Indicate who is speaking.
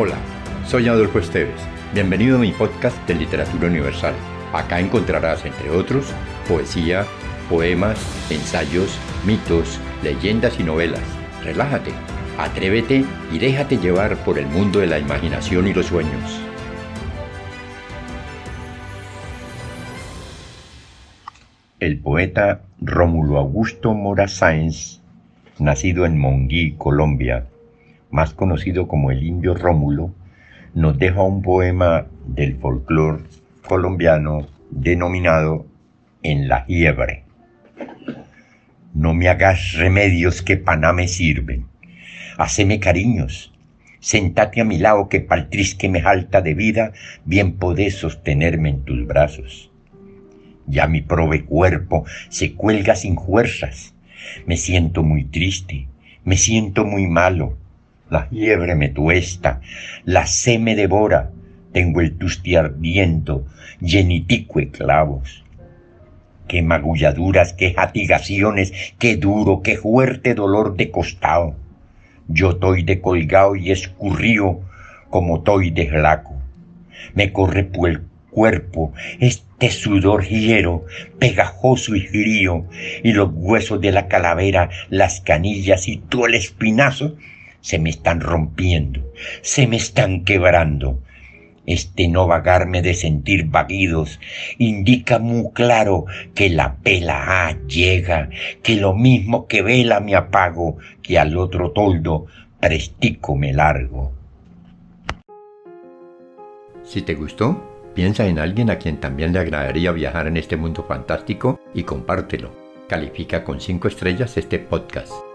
Speaker 1: Hola, soy Adolfo Esteves. Bienvenido a mi podcast de Literatura Universal. Acá encontrarás, entre otros, poesía, poemas, ensayos, mitos, leyendas y novelas. Relájate, atrévete y déjate llevar por el mundo de la imaginación y los sueños. El poeta Rómulo Augusto Mora Sáenz, nacido en Monguí, Colombia, más conocido como el indio Rómulo, nos deja un poema del folclore colombiano denominado En la Hiebre. No me hagas remedios que paná me sirven. Haceme cariños. Sentate a mi lado que paltriz que me falta de vida, bien podés sostenerme en tus brazos. Ya mi prove cuerpo se cuelga sin fuerzas. Me siento muy triste, me siento muy malo la fiebre me tuesta, la sed me devora, tengo el tusti ardiendo, llenitico de clavos. Qué magulladuras, qué jatigaciones, qué duro, qué fuerte dolor de costado. Yo toy de colgado y escurrío como toy de flaco. Me corre por el cuerpo este sudor hiero, pegajoso y frío, y los huesos de la calavera, las canillas y todo el espinazo se me están rompiendo, se me están quebrando. Este no vagarme de sentir vaguidos indica muy claro que la pela A llega, que lo mismo que vela me apago, que al otro toldo prestico me largo. Si te gustó, piensa en alguien a quien también le agradaría viajar en este mundo fantástico y compártelo. Califica con 5 estrellas este podcast.